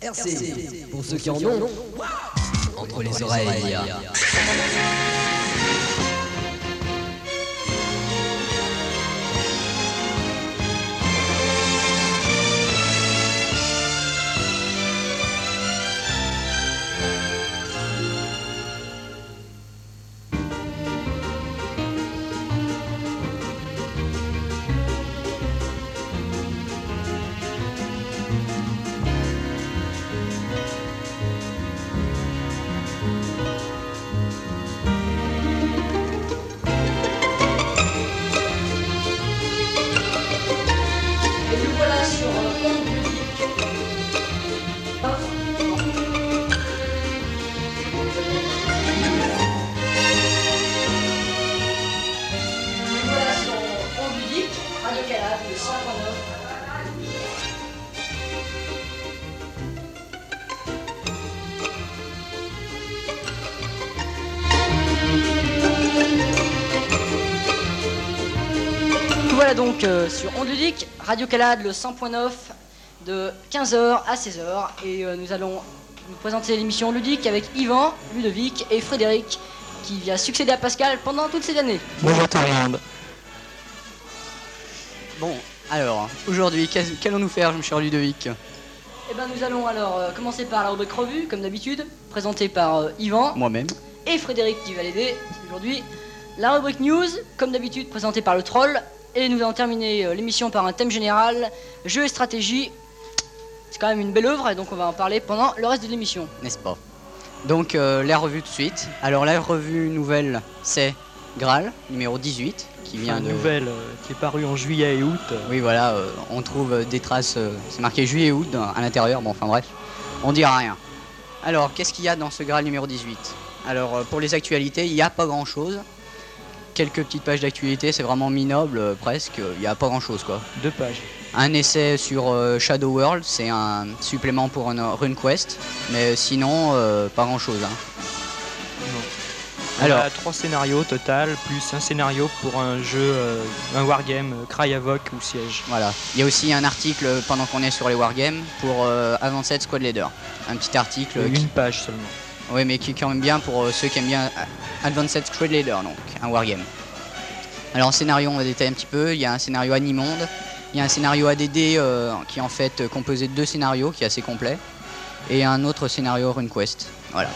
RC, pour ceux qui en ont, entre les oreilles. Euh, sur Onde Ludique, Radio Calade, le 100.9, de 15h à 16h. Et euh, nous allons nous présenter l'émission Ludique avec Yvan, Ludovic et Frédéric, qui vient succéder à Pascal pendant toutes ces années. Bonjour tout le monde. Bon, alors, aujourd'hui, qu'allons-nous faire, mon cher Ludovic? Et ben nous allons alors euh, commencer par la rubrique revue, comme d'habitude, présentée par euh, Yvan Moi-même. et Frédéric qui va l'aider aujourd'hui. La rubrique news, comme d'habitude, présentée par le troll. Et nous allons terminer euh, l'émission par un thème général, jeu et stratégie. C'est quand même une belle œuvre et donc on va en parler pendant le reste de l'émission. N'est-ce pas? Donc, euh, la revue tout de suite. Alors, la revue nouvelle, c'est Graal, numéro 18, qui vient Une de... nouvelle euh, qui est parue en juillet et août. Oui, voilà, euh, on trouve des traces, euh, c'est marqué juillet août dans- à l'intérieur, bon, enfin bref, on dira rien. Alors, qu'est-ce qu'il y a dans ce Graal numéro 18 Alors, euh, pour les actualités, il n'y a pas grand-chose. Quelques petites pages d'actualité, c'est vraiment minable, euh, presque, il n'y a pas grand-chose, quoi. Deux pages. Un essai sur euh, Shadow World, c'est un supplément pour une RuneQuest, mais sinon, euh, pas grand-chose. hein. On Alors. a trois scénarios total, plus un scénario pour un jeu, euh, un wargame, euh, Cry Havoc ou Siège. Voilà. Il y a aussi un article, pendant qu'on est sur les wargames, pour euh, Advanced Squad Leader. Un petit article Euh, qui Une page seulement. Oui, mais qui est quand même bien pour euh, ceux qui aiment bien euh, Advanced Squad Leader, donc un wargame. Alors en scénario, on va détailler un petit peu. Il y a un scénario Animonde, il y a un scénario ADD euh, qui est en fait euh, composé de deux scénarios, qui est assez complet, et un autre scénario RuneQuest. Voilà.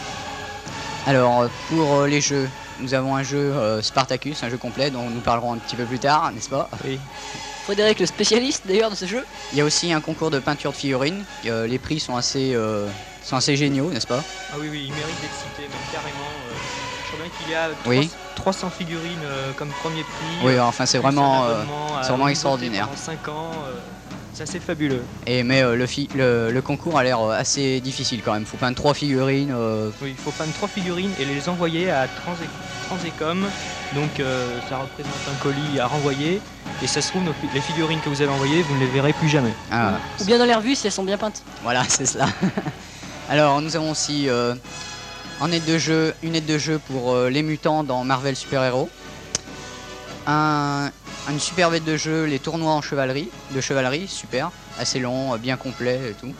Alors pour euh, les jeux, nous avons un jeu euh, Spartacus, un jeu complet dont nous parlerons un petit peu plus tard, n'est-ce pas? Oui. Frédéric, le spécialiste d'ailleurs de ce jeu? Il y a aussi un concours de peinture de figurines. Euh, les prix sont assez, euh, sont assez géniaux, n'est-ce pas Ah oui, oui, il mérite d'être cité, même carrément. euh, je crois bien qu'il y a Oui. 300 figurines euh, comme premier prix. Oui, euh, enfin c'est vraiment. euh, c'est vraiment extraordinaire. Pendant 5 ans, euh, c'est assez fabuleux. Et mais euh, le, fi- le, le concours a l'air assez difficile quand même. Faut peindre trois figurines. euh, Oui, il faut peindre trois figurines et les envoyer à Transé- Transécom. Donc euh, ça représente un colis à renvoyer. Et ça se trouve, nos les figurines que vous avez envoyées, vous ne les verrez plus jamais. ah, Ou bien dans les revues si elles sont bien peintes. voilà, c'est cela. Alors nous avons aussi euh, en aide de jeu, une aide de jeu pour euh, les mutants dans Marvel Super. Un, une super aide de jeu, les tournois en chevalerie, de chevalerie, super, assez long, euh, bien complet et tout.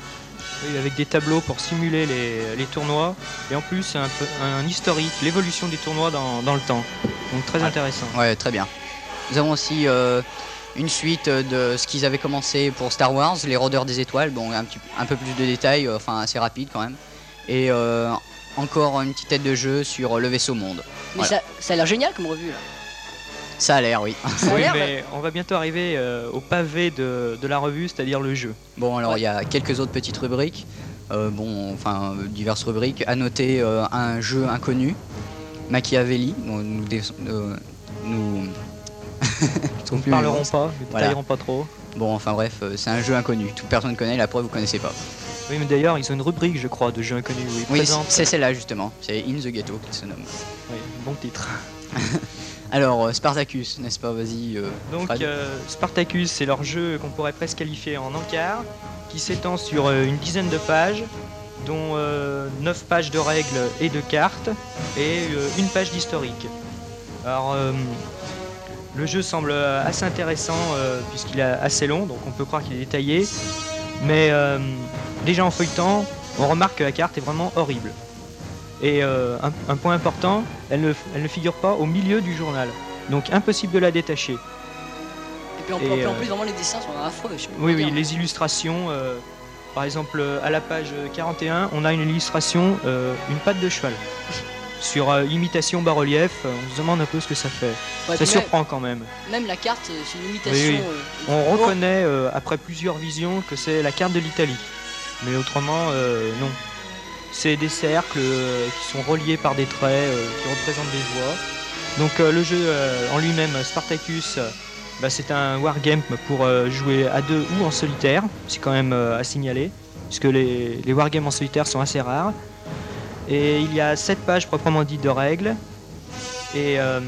Oui, avec des tableaux pour simuler les, les tournois. Et en plus, un, peu- un historique, l'évolution des tournois dans, dans le temps. Donc très intéressant. Ouais, très bien. Nous avons aussi euh, une suite de ce qu'ils avaient commencé pour Star Wars, les Rôdeurs des Étoiles. Bon, un, petit, un peu plus de détails, euh, enfin assez rapide quand même. Et euh, encore une petite tête de jeu sur le vaisseau monde. Mais Voilà. ça, ça a l'air génial comme revue là. Ça a l'air, oui. Ça a Oui, l'air, mais on va bientôt arriver euh, au pavé de, de la revue, c'est-à-dire le jeu. Bon, alors Ouais. il y a quelques autres petites rubriques. Euh, bon, enfin, diverses rubriques. À noter euh, un jeu inconnu, Machiavelli. Bon, nous, dé- euh, nous... Plus ne mots. pas, ne Voilà. pas trop. Bon, enfin bref, euh, c'est un jeu inconnu. Toute personne ne connaît, la preuve vous connaissez pas. Oui, mais d'ailleurs, ils ont une rubrique, je crois, de jeux inconnus où ils Oui, présentent. c'est celle-là justement. C'est In the Ghetto qui se nomme. Oui, bon titre. Alors, euh, Spartacus, n'est-ce pas? Vas-y. euh, Donc euh, Spartacus, c'est leur jeu qu'on pourrait presque qualifier en encart, qui s'étend sur euh, une dizaine de pages, dont 9 pages de règles et de cartes, et une page d'historique. Alors, le jeu semble euh, assez intéressant euh, puisqu'il est assez long, donc on peut croire qu'il est détaillé, mais euh, déjà en feuilletant, on remarque que la carte est vraiment horrible. Et euh, un, un point important, elle ne, elle ne figure pas au milieu du journal. Donc impossible de la détacher. Et puis en, Et, en- en plus, vraiment, les dessins sont affreux. je Oui, oui, les illustrations. par exemple, à la page 41, on a une illustration, une patte de cheval. Sur euh, imitation bas-relief, euh, on se demande un peu ce que ça fait. Ouais, ça surprend quand même. Même, la carte, euh, c'est une imitation. Oui, oui. On reconnaît, euh, après plusieurs visions, que c'est la carte de l'Italie. Mais autrement, non. C'est des cercles qui sont reliés par des traits qui représentent des voies. Donc le jeu en lui-même, Spartacus, bah, c'est un wargame pour jouer à deux ou en solitaire. C'est quand même à signaler, puisque les, les wargames en solitaire sont assez rares. Et il y a sept pages proprement dites de règles. Et euh,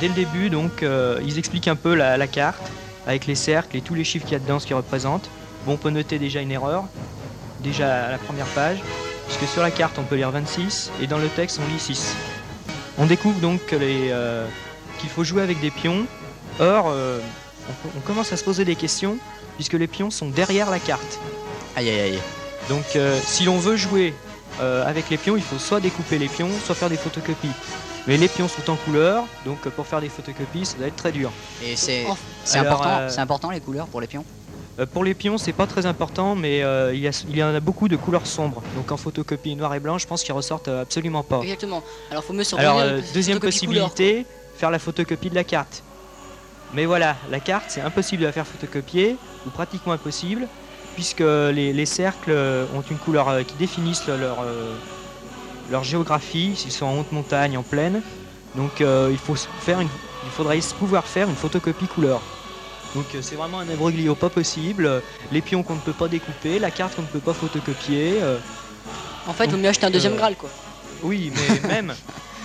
dès le début, donc, euh, ils expliquent un peu la, la carte, avec les cercles et tous les chiffres qu'il y a dedans, ce qu'ils représentent. Bon, on peut noter déjà une erreur, déjà à la première page, puisque sur la carte on peut lire 26 et dans le texte on lit 6. On découvre donc euh, qu'il faut jouer avec des pions. Or, on, on commence à se poser des questions, puisque les pions sont derrière la carte. Aïe aïe aïe. Donc, si l'on veut jouer euh, avec les pions, il faut soit découper les pions, soit faire des photocopies. Mais les pions sont en couleur, donc euh, pour faire des photocopies, ça doit être très dur. Et c'est Alors, important, euh, c'est important les couleurs pour les pions? Euh, pour les pions, c'est pas très important, mais euh, il, y a, il y en a beaucoup de couleurs sombres. Donc en photocopie noir et blanc, je pense qu'ils ressortent absolument pas. Exactement. Alors, faut mieux se Alors, euh, deuxième couleur, possibilité, faire la photocopie de la carte. Mais voilà, la carte, c'est impossible de la faire photocopier, ou pratiquement impossible, puisque les, les cercles ont une couleur euh, qui définissent le- leur, euh, leur géographie, s'ils sont en haute montagne, en plaine. Donc euh, il, faut faire une- il faudrait pouvoir faire une photocopie couleur. Donc c'est vraiment un imbroglio pas possible, les pions qu'on ne peut pas découper, la carte qu'on ne peut pas photocopier. euh, En fait, il vaut mieux acheter un deuxième Euh, Graal, quoi. oui, mais même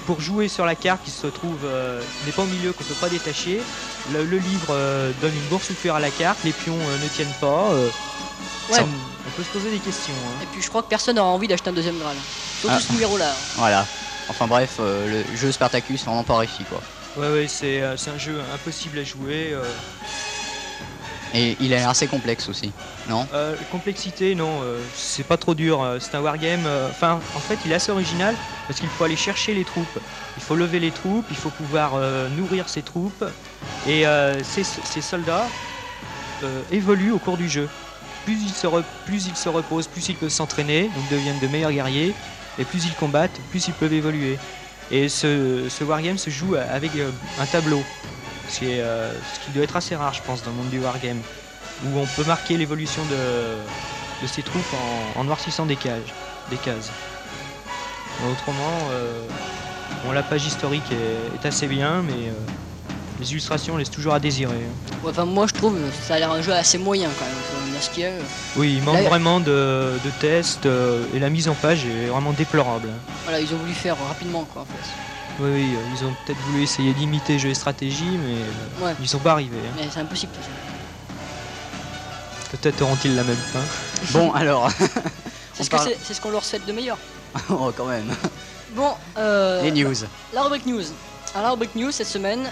pour jouer sur la carte qui se trouve n'est pas au milieu, qu'on peut pas détacher, le, le livre donne une boursouflure à la carte, les pions ne tiennent pas. Ouais. ça, on peut se poser des questions. hein. Et puis, je crois que personne n'aura envie d'acheter un deuxième Graal. Surtout Ah. ce numéro-là. Voilà. Enfin bref, euh, le jeu Spartacus vraiment pas réussi quoi. Ouais, ouais, c'est euh, c'est un jeu impossible à jouer. euh. Et il a l'air assez complexe aussi. Non? Euh, complexité, non, euh, c'est pas trop dur. C'est un wargame. euh, Enfin, en fait, il est assez original parce qu'il faut aller chercher les troupes. Il faut lever les troupes, il faut pouvoir euh, nourrir ses troupes. Et euh, ces, ces soldats euh, évoluent au cours du jeu. Plus ils se, reposent, plus ils peuvent s'entraîner, donc deviennent de meilleurs guerriers. Et plus ils combattent, plus ils peuvent évoluer. Et ce, wargame se joue avec euh, un tableau. Ce qui, est, euh, ce qui doit être assez rare, je pense, dans le monde du wargame où on peut marquer l'évolution de, de ses troupes en, noircissant des cages, des cases. Autrement, euh, la page historique est, assez bien, mais les illustrations laissent toujours à désirer. Enfin, moi, je trouve que ça a l'air un jeu assez moyen, quand même. Ce qu'il y a. Oui, il manque Là, vraiment de, de tests euh, et la mise en page est vraiment déplorable. Voilà, ils ont voulu faire rapidement, quoi, en fait. Oui, oui, euh, ils ont peut-être voulu essayer d'imiter jeux et stratégie, mais euh, Ouais. ils sont pas arrivés. hein. Mais c'est impossible. de toute façon. Peut-être auront-ils la même fin. Bon alors. C'est On ce parle- qu'on leur souhaite de meilleur. oh quand même. Bon, euh, Les news. la rubrique news. Alors, la rubrique news cette semaine,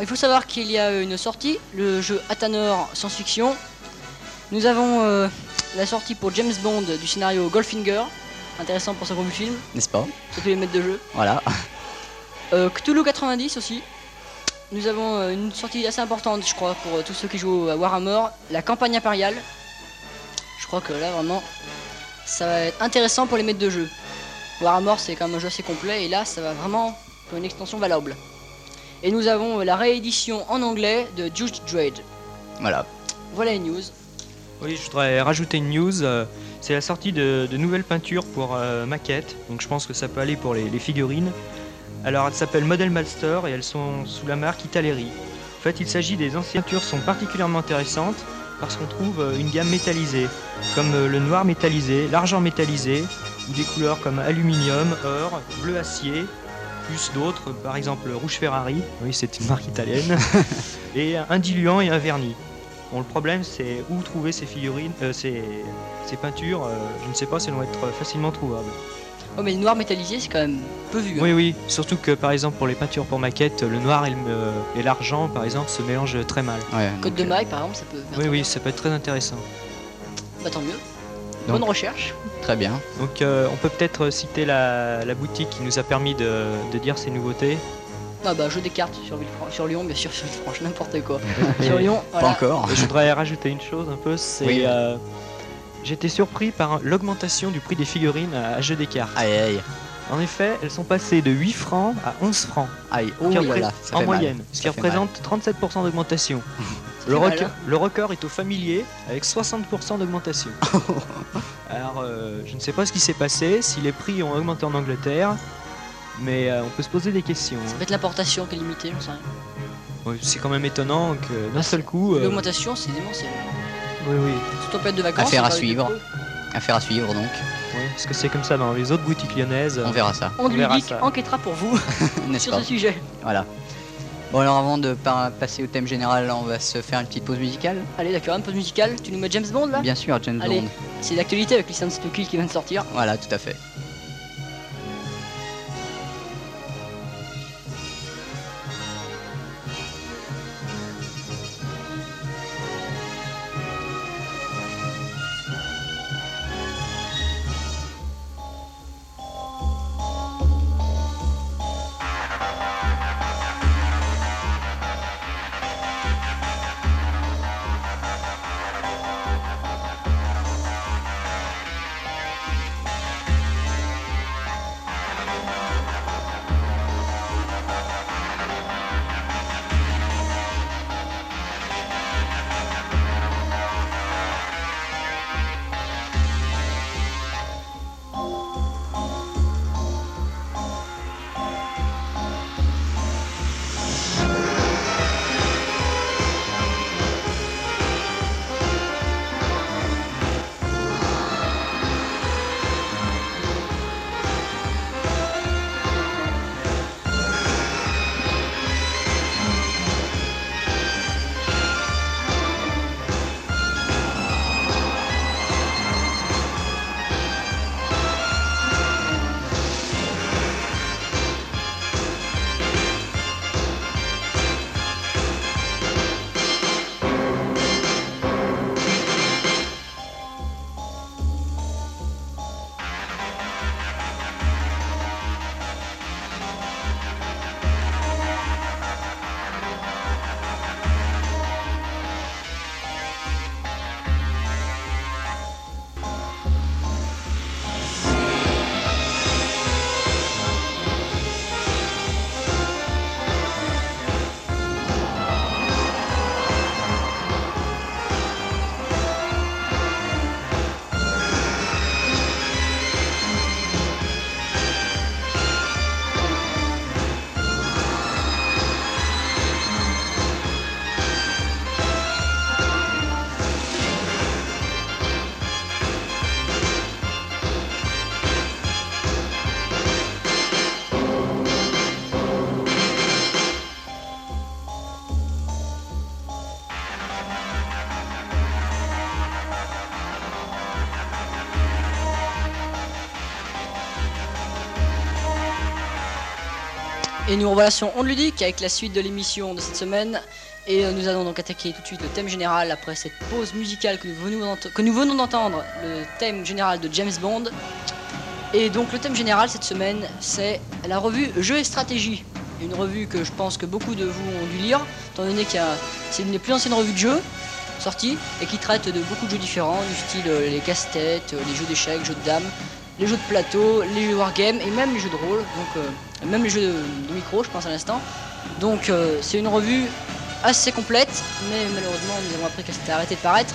il faut savoir qu'il y a une sortie, le jeu Athanor science-fiction. Nous avons euh, la sortie pour James Bond du scénario Goldfinger, intéressant pour ce premier film, N'est-ce pas surtout les maîtres de jeu. Voilà. Euh, Cthulhu 90 aussi. Nous avons euh, une sortie assez importante, je crois, pour tous ceux qui jouent à Warhammer, la campagne impériale. Je crois que là, vraiment, ça va être intéressant pour les maîtres de jeu. Warhammer, c'est quand même un jeu assez complet, et là, ça va vraiment pour une extension valable. Et nous avons la réédition en anglais de Judge Dredd. Voilà. Voilà les news. Oui, je voudrais rajouter une news. euh, C'est la sortie de, de nouvelles peintures pour euh, maquettes. Donc je pense que ça peut aller pour les, les figurines. Alors elles s'appellent Model Master et elles sont sous la marque Italeri. En fait, il s'agit des anciennes peintures sont particulièrement intéressantes parce qu'on trouve euh, une gamme métallisée, comme le noir métallisé, l'argent métallisé, ou des couleurs comme aluminium, or, bleu acier, plus d'autres, par exemple rouge Ferrari, oui c'est une marque italienne, et un diluant et un vernis. Bon, le problème, c'est où trouver ces figurines, euh, ces, ces peintures. euh, je ne sais pas si elles vont être facilement trouvables. Oh, mais le noir métallisé, c'est quand même peu vu. hein. Oui, oui. Surtout que, par exemple, pour les peintures pour maquettes, le noir et euh, et l'argent, par exemple, se mélangent très mal. Ouais, donc, de euh, maille, par exemple, ça peut faire Oui, oui, bien. ça peut être très intéressant. Bah tant mieux. Bonne recherche. Très bien. Donc euh, on peut peut-être citer la, la boutique qui nous a permis de, de dire ces nouveautés. Ah bah jeu des cartes sur, Villefran- sur Lyon, bien sûr, sur Villefranche, n'importe quoi. sur Lyon, Pas voilà. encore. Je voudrais rajouter une chose un peu, c'est Oui. euh, j'étais surpris par l'augmentation du prix des figurines à, jeu des cartes. Aïe aïe. En effet, elles sont passées de 8 francs à 11 francs Aïe. Oh qui là repré- là, ça en mal. moyenne, ce qui mal. représente 37% d'augmentation. Le, record- hein. le record est au familier avec 60% d'augmentation. Alors, euh, je ne sais pas ce qui s'est passé, si les prix ont augmenté en Angleterre, mais euh, on peut se poser des questions. Ça hein. peut être l'importation qui est limitée, j'en sais rien. Ouais, c'est quand même étonnant que d'un seul coup. euh, L'augmentation, c'est démentiel. oui, oui, Surtout en période de vacances. Affaire à suivre. Affaire à suivre donc. ouais, parce que c'est comme ça dans les autres boutiques lyonnaises. On verra ça. On On verra ludique ça. enquêtera pour vous sur pas ce sujet. Voilà. Bon alors avant de pa- passer au thème général, on va se faire une petite pause musicale. Allez, d'accord, une pause musicale. Tu nous mets James Bond là? Bien sûr, James Allez. Bond. C'est l'actualité avec Listen to Kill qui vient de sortir. Voilà, tout à fait. Et nous revoilà sur Onde Ludique avec la suite de l'émission de cette semaine. Et euh, nous allons donc attaquer tout de suite le thème général après cette pause musicale que nous venons d'entendre, le thème général de James Bond. Et donc le thème général cette semaine, c'est la revue Jeux et Stratégie. Une revue que je pense que beaucoup de vous ont dû lire, étant donné que c'est une des plus anciennes revues de jeux sorties et qui traite de beaucoup de jeux différents, du style euh, les casse-têtes, euh, les jeux d'échecs, jeux de dames, les jeux de plateau, les jeux wargame et même les jeux de rôle, donc euh, même les jeux de, de micro, je pense à l'instant. Donc euh, c'est une revue assez complète, mais malheureusement nous avons appris qu'elle s'était arrêtée de paraître.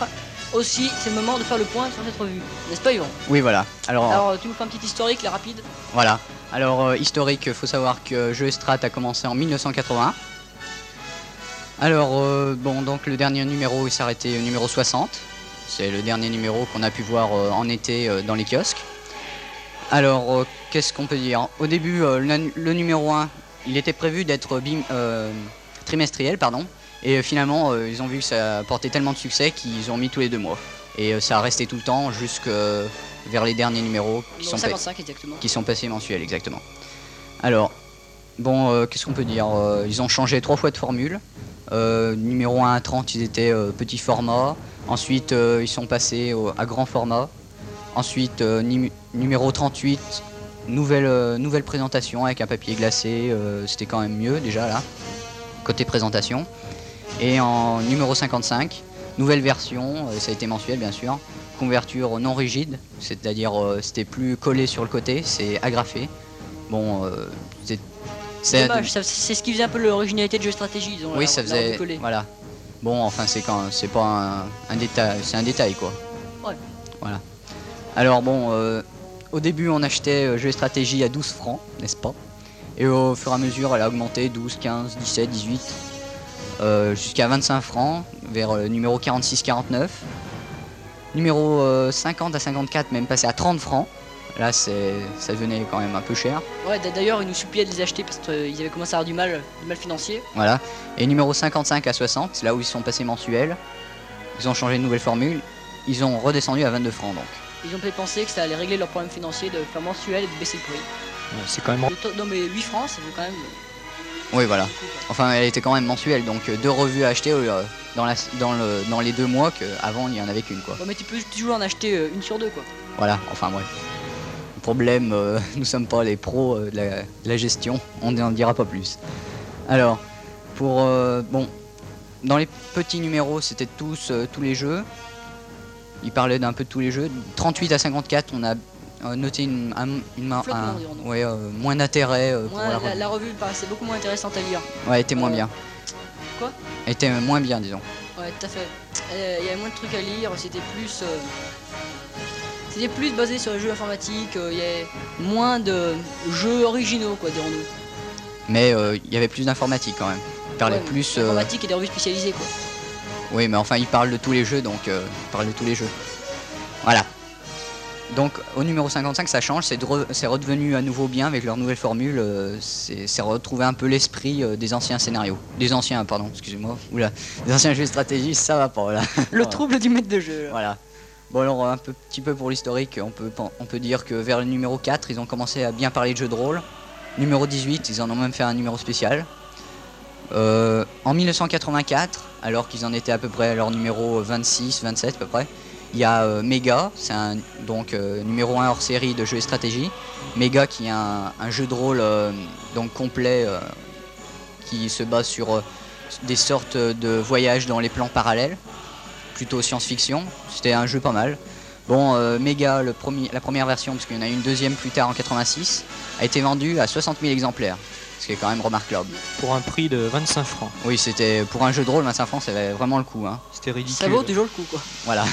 Aussi, c'est le moment de faire le point sur cette revue, n'est-ce pas Yvan? Oui, voilà. Alors, Alors, tu nous fais un petit historique, là, rapide voilà. Alors, euh, historique, faut savoir que Jeu Strat a commencé en 1981. Alors, euh, bon, donc le dernier numéro, il s'est arrêté au numéro 60. C'est le dernier numéro qu'on a pu voir euh, en été euh, dans les kiosques. Alors, euh, qu'est-ce qu'on peut dire Au début, euh, le, le numéro 1, il était prévu d'être euh, trimestriel, pardon. Et finalement, ils ont vu que ça portait tellement de succès qu'ils ont mis tous les deux mois. Et ça a resté tout le temps jusque vers les derniers numéros qui sont, pa- 55 exactement. qui sont passés mensuels, exactement. Alors, bon, euh, qu'est-ce qu'on peut dire Euh, Ils ont changé trois fois de formule. Euh, numéro 1 à 30, ils étaient petit format. Ensuite, ils sont passés au- à grand format. Ensuite, euh, numéro 38, nouvelle, euh, nouvelle présentation avec un papier glacé. euh, C'était quand même mieux déjà là, côté présentation. Et en numéro 55, nouvelle version, ça a été mensuel bien sûr. Couverture non rigide, c'est-à-dire euh, c'était plus collé sur le côté, c'est agrafé. Bon, euh, c'est. c'est- Dommage, c'est ce qui faisait un peu l'originalité de jeu stratégie, disons. Oui, ça faisait. Voilà. Bon, enfin, c'est quand, c'est pas un, un détail, c'est un détail quoi. Ouais. Voilà. Alors bon, euh, au début, on achetait euh, jeux et stratégie à 12 francs, n'est-ce pas? Et au fur et à mesure, elle a augmenté 12, 15, 17, 18, euh, jusqu'à 25 francs, vers le numéro 46-49. Numéro euh, 50 à 54, même passé à 30 francs. Là, c'est, ça devenait quand même un peu cher. Ouais, d'ailleurs, ils nous suppliaient de les acheter parce qu'ils avaient commencé à avoir du mal, du mal financier. Voilà. Et numéro 55 à 60, c'est là où ils sont passés mensuels. Ils ont changé de nouvelle formule. Ils ont redescendu à 22 francs donc. Ils ont peut-être pensé que ça allait régler leurs problèmes financiers de faire mensuel et de baisser le prix. Ouais, C'est quand même Non, mais 8 francs, ça vaut quand même. Oui, voilà. Enfin, elle était quand même mensuelle, donc euh, deux revues à acheter euh, dans, la, dans, le, dans les deux mois qu'avant il y en avait qu'une quoi. Bon, mais tu peux toujours en acheter euh, une sur deux, quoi. Voilà, enfin bref. Le problème, euh, nous sommes pas les pros euh, de, la, de la gestion, on n'en dira pas plus. Alors, pour. euh, bon, dans les petits numéros, c'était tous, euh, tous les jeux. Il parlait d'un peu de tous les jeux. 38 à 54, on a euh, noté une, un, une- un- dirons-nous. ouais, euh, moins d'intérêt euh, pour la la, revue. la revue paraissait beaucoup moins intéressante à lire. Ouais, elle était moins bien. quoi? Elle était moins bien, disons. Ouais, tout à fait. Il y avait moins de trucs à lire, c'était plus. C'était plus basé sur les jeux informatiques, il y avait moins de jeux originaux, quoi, dirons-nous. Mais il y avait plus d'informatique quand même. Il parlait Ouais, plus. Informatique et des revues spécialisées, quoi. Oui, mais enfin, il parle de tous les jeux, donc euh, il parle de tous les jeux. Voilà. Donc, au numéro 55, ça change, c'est de re- c'est redevenu à nouveau bien avec leur nouvelle formule. euh, c'est retrouver un peu l'esprit euh, des anciens scénarios. Des anciens, pardon, excusez-moi. Oula, des anciens jeux de stratégie, ça va pas là. Le trouble du maître de jeu. là. Voilà. Bon, alors, un peu, petit peu pour l'historique, on peut, on peut dire que vers le numéro 4, ils ont commencé à bien parler de jeux de rôle. Numéro 18, ils en ont même fait un numéro spécial. Euh, en 1984, alors qu'ils en étaient à peu près à leur numéro 26, 27 à peu près, il y a euh, Mega, c'est donc euh, numéro 1 hors série de jeux et stratégie. Mega qui est un, jeu de rôle donc complet qui se base sur des sortes de voyages dans les plans parallèles, plutôt science-fiction. C'était un jeu pas mal. Bon, euh, Mega, la première version, parce qu'il y en a une deuxième plus tard en 86, a été vendue à 60 000 exemplaires, ce qui est quand même remarquable. pour un prix de 25 francs. Oui, c'était pour un jeu de rôle, 25 francs, ça valait vraiment le coup. Hein. C'était ridicule. Ça vaut toujours le coup, quoi. Voilà.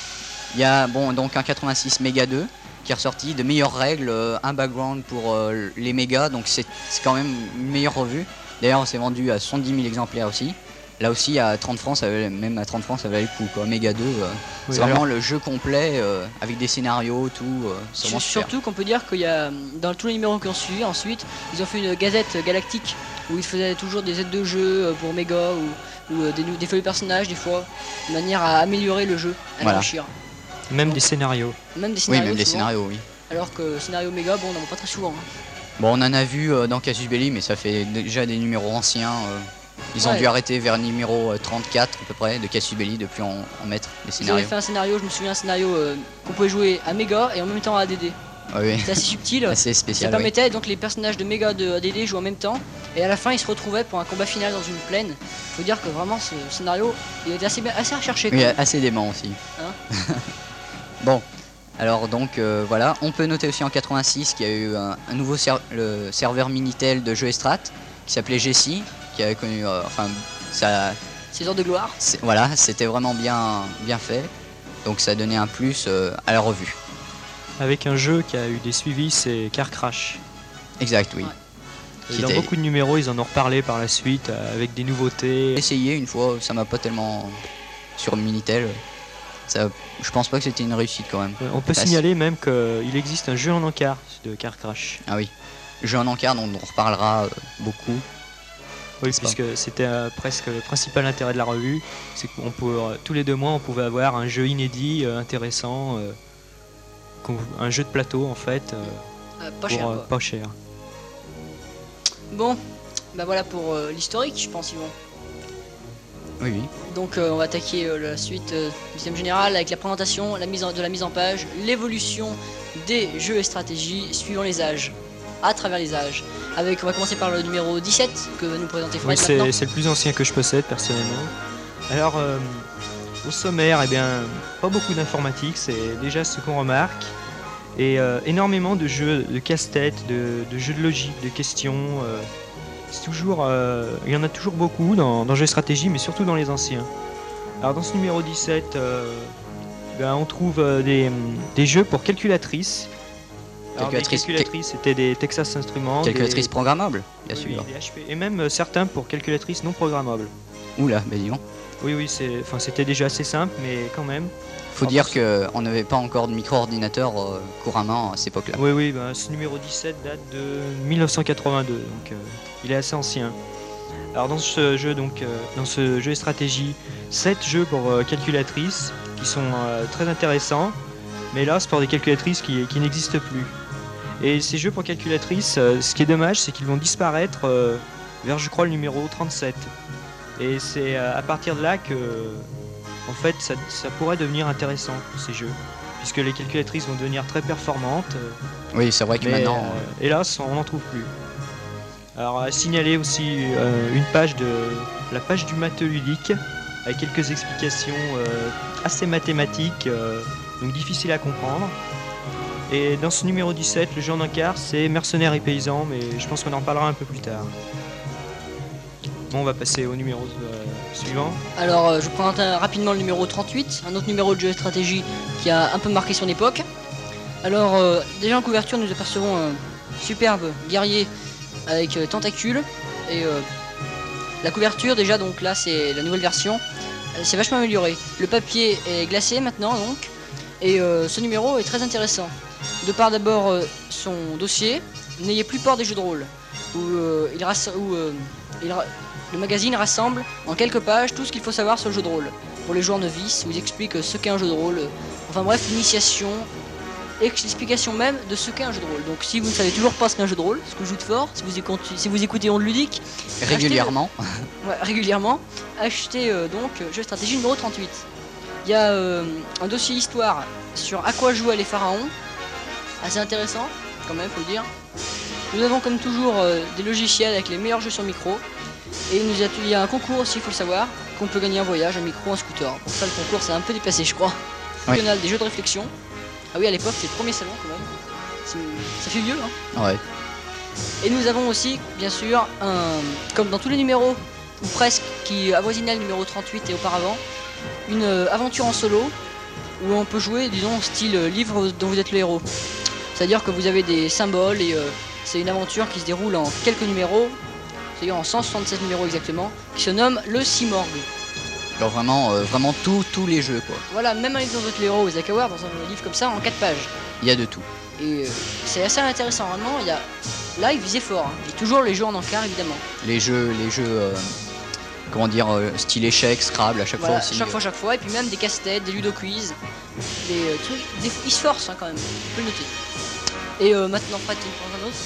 Il y a bon donc un 86 Mega 2 qui est ressorti de meilleures règles, euh, un background pour euh, les mégas, donc c'est c'est quand même une meilleure revue. D'ailleurs, c'est vendu à 70 000 exemplaires aussi. Là aussi, à 30 francs, ça valait, même à 30 francs, ça valait le coup. Quoi. Mega 2, euh, Oui, c'est vraiment le jeu complet euh, avec des scénarios, tout. euh, super. Surtout qu'on peut dire qu'il y a, dans tous les numéros qui ont suivi, ensuite, ils ont fait une gazette galactique où ils faisaient toujours des aides de jeu pour Mega ou, ou, des, feuilles de personnages, des fois, de manière à améliorer le jeu, à Voilà. l'enrichir. Même des scénarios. Même des Oui, scénarios. même des souvent, scénarios, oui. Alors que scénario Mega, bon, on n'en voit pas très souvent. hein. Bon, on en a vu euh, dans Casus Belli, mais ça fait déjà des numéros anciens. Euh, ils ont Ouais. dû arrêter vers numéro euh, 34 à peu près de Casus Belli depuis en, en mettre Ils avaient scénarios. fait un scénario, je me souviens, un scénario euh, qu'on pouvait jouer à Mega et en même temps à ADD. Ah oui, C'était assez subtil. assez Ça spécial. oui. permettait donc les personnages de Mega de ADD jouent en même temps et à la fin ils se retrouvaient pour un combat final dans une plaine. Faut dire que vraiment ce scénario il était assez bien, assez recherché. Oui, assez dément aussi. Hein bon, alors donc euh, voilà, on peut noter aussi en 86 qu'il y a eu un, un nouveau ser- le serveur Minitel de jeux et strat qui s'appelait Jessie, qui avait connu, euh, enfin ça, Ces heures de gloire. voilà, c'était vraiment bien, bien fait. Donc ça donnait un plus euh, à la revue. Avec un jeu qui a eu des suivis, c'est Car Crash. Exact, oui. Ouais. Qui dans était- beaucoup de numéros, ils en ont reparlé par la suite euh, avec des nouveautés. essayé une fois, ça m'a pas tellement sur Minitel. Ça, je pense pas que c'était une réussite quand même. On peut signaler même qu'il existe un jeu en encart de Car Crash. Ah oui. Jeu en encart dont on reparlera beaucoup. Oui, puisque c'était euh, presque le principal intérêt de la revue, c'est qu'on peut euh, tous les deux mois on pouvait avoir un jeu inédit, euh, intéressant, euh, un jeu de plateau en fait, euh, Euh, pas pour, cher. euh, pas cher. Bon, bah voilà pour euh, l'historique, je pense Yvon. Oui, oui. Donc euh, on va attaquer euh, la suite euh, du système général avec la présentation la mise en- de la mise en page, l'évolution des jeux et stratégies suivant les âges, à travers les âges. Avec, on va commencer par le numéro 17 que va nous présenter Fred c'est le plus ancien que je possède personnellement. Alors, euh, au sommaire, eh bien, pas beaucoup d'informatique, c'est déjà ce qu'on remarque. Et euh, énormément de jeux de casse-tête, de, de jeux de logique, de questions. euh, c'est toujours, il y en a toujours beaucoup dans, dans jeux de stratégie, mais surtout dans les anciens. Alors, dans ce numéro 17, euh, ben, on trouve des, des jeux pour calculatrices. Calculatrices- calculatrices, c'était des Texas Instruments. des- Calculatrice programmable, bien oui, sûr. et même euh, certains pour calculatrices non programmables. Oula, bah dis donc. Oui, oui, c'était déjà assez simple, mais quand même. Faut dire qu'on n'avait pas encore de micro-ordinateur euh, couramment à cette époque-là. Oui, oui, ben, ce numéro 17 date de 1982, donc euh, il est assez ancien. Alors dans ce jeu, donc, euh, dans ce jeu et stratégie, 7 jeux pour calculatrices qui sont très intéressants, mais là c'est pour des calculatrices qui, qui n'existent plus. Et ces jeux pour calculatrices, euh, ce qui est dommage, c'est qu'ils vont disparaître euh, vers, je crois, le numéro 37. Et c'est euh, à partir de là que, en fait, ça, ça pourrait devenir intéressant, ces jeux. Puisque les calculatrices vont devenir très performantes. Oui, c'est vrai que mais, maintenant. euh, hélas, on n'en trouve plus. Alors, à signaler aussi euh, une page de la page du matheux ludique avec quelques explications euh, assez mathématiques, donc difficiles à comprendre. Et dans ce numéro 17, le jeu en encart, c'est mercenaires et paysans, mais je pense qu'on en parlera un peu plus tard. Bon, on va passer au numéro euh, suivant. Alors euh, je vous présente un- rapidement le numéro 38, un autre numéro de jeu de stratégie qui a un peu marqué son époque. Alors euh, déjà en couverture nous apercevons un superbe guerrier avec euh, tentacules et euh, la couverture déjà donc là c'est la nouvelle version, Euh, c'est vachement amélioré. Le papier est glacé maintenant donc et euh, ce numéro est très intéressant. De par d'abord euh, son dossier, n'ayez plus peur des jeux de rôle où, euh, il, où, il le magazine rassemble en quelques pages tout ce qu'il faut savoir sur le jeu de rôle. Pour les joueurs novices, où ils expliquent euh, ce qu'est un jeu de rôle, enfin bref, l'initiation, ex- l'explication même de ce qu'est un jeu de rôle. Donc si vous ne savez toujours pas ce qu'est un jeu de rôle, ce que je joue de fort, si vous, écoutez, si vous écoutez Onde Ludique, régulièrement. ouais, régulièrement, achetez donc jeu stratégie numéro 38. Il y a euh, un dossier histoire sur à quoi jouaient les pharaons, assez intéressant quand même, faut le dire. Nous avons comme toujours euh, des logiciels avec les meilleurs jeux sur micro. Et il nous a- il y a un concours aussi, il faut le savoir, qu'on peut gagner un voyage, un micro, un scooter. Pour ça, le concours, c'est un peu dépassé, je crois. Ouais. National des jeux de réflexion. Ah oui, à l'époque, c'était le premier salon quand même. C'est- Ça fait vieux, hein. Ouais. Et nous avons aussi, bien sûr, un, comme dans tous les numéros, ou presque, qui avoisinaient le numéro 38 et auparavant, une euh, aventure en solo, où on peut jouer, disons, style euh, livre dont vous êtes le héros. C'est-à-dire que vous avez des symboles et euh, c'est une aventure qui se déroule en quelques numéros, c'est-à-dire en 176 numéros exactement, qui se nomme le Simorgue. Alors vraiment, euh, vraiment tous tous les jeux quoi. Voilà, même un livre dont vous êtes le héros, Isaac Howard, dans un livre comme ça, en 4 pages. Il y a de tout. Et euh, c'est assez intéressant, vraiment. Il y a... Là, il visait fort. hein. Et toujours les jeux en encart, évidemment. Les jeux, les jeux, comment dire, euh, style échec, Scrabble à chaque Voilà, fois aussi. chaque fois, chaque fois, et puis même des casse-têtes, des ludo-quiz, des euh, trucs. des- Ils se forcent hein, quand même, on peut le noter. Et euh, maintenant, Fred, tu me prends un autre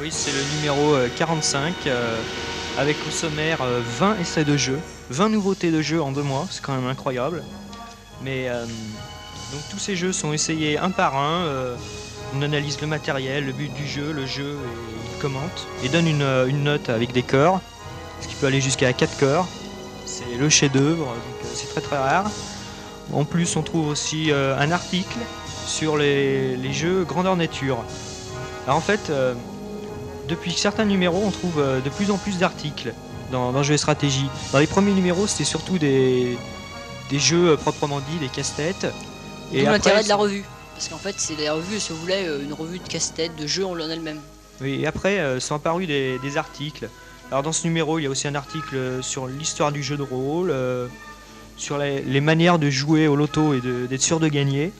Oui, c'est le numéro euh, 45, euh, avec au sommaire euh, 20 essais de jeu, 20 nouveautés de jeux en deux mois, c'est quand même incroyable. Mais euh, donc tous ces jeux sont essayés un par un. euh, on analyse le matériel, le but du jeu, le jeu, et il commente et donne une, euh, une note avec des corps, ce qui peut aller jusqu'à 4 corps. C'est le chef-d'œuvre, donc euh, c'est très très rare. En plus, on trouve aussi euh, un article sur les, les jeux grandeur nature. Alors en fait, euh, depuis certains numéros, on trouve de plus en plus d'articles dans, dans Jeux et Stratégie. Dans les premiers numéros, c'était surtout des, des jeux proprement dit, des casse-têtes. Après, l'intérêt de la revue. Parce qu'en fait, c'est la revue, si vous voulez, une revue de casse-tête, de jeux en elle-même. Oui, et après euh, sont apparus des, des articles. Alors dans ce numéro, il y a aussi un article euh, sur l'histoire du jeu de rôle, euh, sur les, les manières de jouer au loto et d'être sûr de gagner.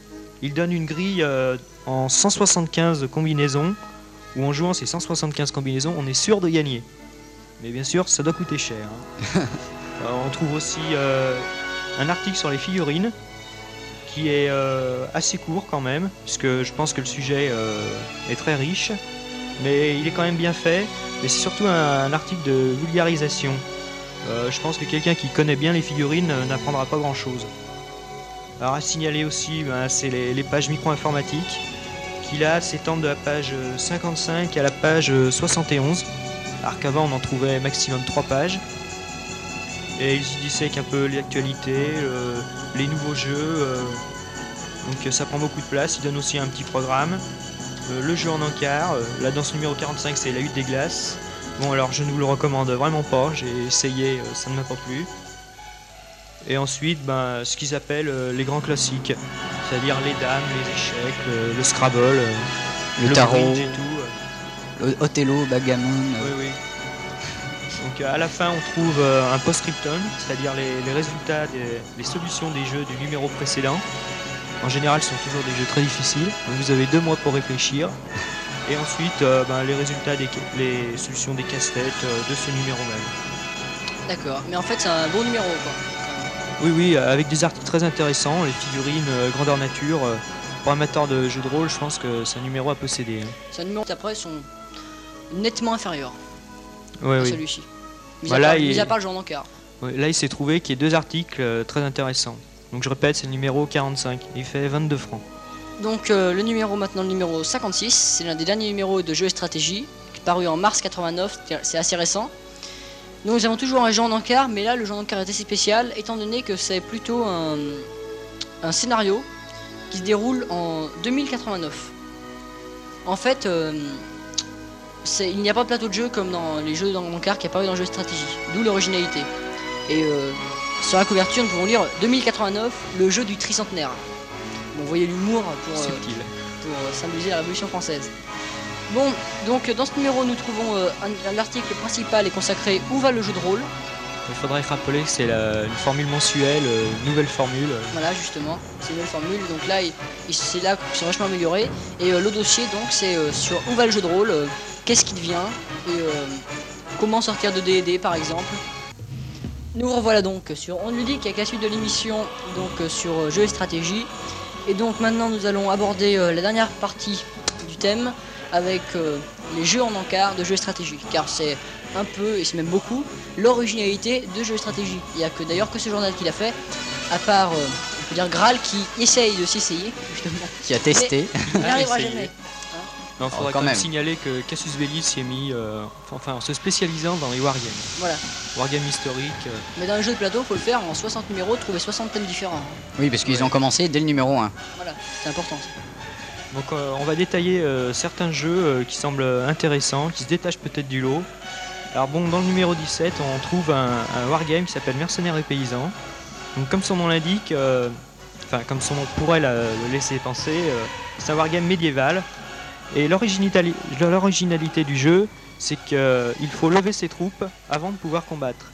Il donne une grille euh, en 175 combinaisons, où en jouant ces 175 combinaisons, on est sûr de gagner. Mais bien sûr, ça doit coûter cher. hein. On trouve aussi euh, un article sur les figurines, qui est assez court quand même, puisque je pense que le sujet est très riche mais il est quand même bien fait. Mais c'est surtout un, article de vulgarisation. Euh, je pense que quelqu'un qui connaît bien les figurines euh, n'apprendra pas grand chose. Alors à signaler aussi, ben, c'est les, pages micro-informatiques qui là s'étendent de la page euh, 55 à la page euh, 71. Alors qu'avant on en trouvait maximum 3 pages. Et ils y dissèquent un peu l'actualité, euh, les nouveaux jeux. euh, donc euh, ça prend beaucoup de place. Ils donnent aussi un petit programme. Euh, le jeu en encart, euh, là dans ce numéro 45 c'est la hutte des glaces. Bon alors je ne vous le recommande vraiment pas, j'ai essayé, euh, ça ne m'a pas plu. Et ensuite ben, ce qu'ils appellent les grands classiques, c'est-à-dire les dames, les échecs, le, le Scrabble, euh, Le tarot, et tout. le Othello, Bagamon. Oui, oui. Donc à la fin, on trouve un post-scriptum, c'est-à-dire les, les résultats des les solutions des jeux du numéro précédent. En général, ce sont toujours des jeux très difficiles. Vous avez deux mois pour réfléchir. Et ensuite, euh, ben, les résultats des les solutions des casse-têtes euh, de ce numéro même. D'accord. Mais en fait, c'est un bon numéro, quoi. Oui, oui, euh, avec des articles très intéressants, les figurines grandeur nature. pour amateurs de jeux de rôle, je pense que c'est un numéro à posséder. hein. C'est un numéro qui après sont nettement inférieurs Ouais, à oui. celui-ci. Mis, à part, il- mis à part le genre d'encart. Ouais, Là, il s'est trouvé qu'il y a deux articles très intéressants. Donc je répète, c'est le numéro 45. Il fait 22 francs. Donc euh, le numéro maintenant, le numéro 56, c'est l'un des derniers numéros de jeu et stratégie, qui est paru en mars 89, c'est assez récent. Nous avons toujours un genre d'encart, mais là le genre d'encart est assez spécial, étant donné que c'est plutôt un, scénario qui se déroule en 2089. En fait, euh, il n'y a pas de plateau de jeu comme dans les jeux d'encart qui apparu dans le jeu de stratégie, d'où l'originalité. Euh, sur la couverture, nous pouvons lire 2089, le jeu du tricentenaire. Bon, vous voyez l'humour pour, euh, pour euh, symboliser la Révolution française. Bon, donc dans ce numéro, nous trouvons euh, un- l'article principal est consacré Où va le jeu de rôle? Il faudrait rappeler que c'est une formule mensuelle, euh, nouvelle formule. Voilà, justement, c'est une nouvelle formule. Donc là, c'est là qu'ils sont vachement améliorés. Et euh, le dossier, donc, c'est sur où va le jeu de rôle, qu'est-ce qui devient, et comment sortir de D&D, par exemple? Nous revoilà donc sur On Ludique avec la suite de l'émission, donc euh, sur euh, jeux et stratégie. Et donc maintenant, nous allons aborder euh, la dernière partie du thème avec euh, les jeux en encart de jeux et stratégie. Car c'est un peu, et c'est même beaucoup, l'originalité de jeux et stratégie. Il n'y a que d'ailleurs que ce journal qui l'a fait, à part, euh, on peut dire Graal qui essaye de s'essayer, justement. qui a testé. Il n'y arrivera essayez. jamais. Non, il faudrait Oh, quand quand même même. signaler que Cassius Belli s'y est mis, euh, enfin, en se spécialisant dans les wargames. Voilà. Wargames historiques. euh, Mais dans les jeux de plateau, faut le faire en 60 numéros, trouver 60 thèmes différents. Oui, parce qu'ils Ouais. ont commencé dès le numéro 1. Voilà, c'est important. ça. Donc euh, on va détailler euh, certains jeux euh, qui semblent intéressants, qui se détachent peut-être du lot. Alors bon, dans le numéro 17, on trouve un, un wargame qui s'appelle Mercenaires et Paysans. Donc comme son nom l'indique, euh, enfin comme son nom pourrait la- le laisser penser, euh, c'est un wargame médiéval. Et l'originali- l'originalité du jeu, c'est qu'il faut lever ses troupes avant de pouvoir combattre.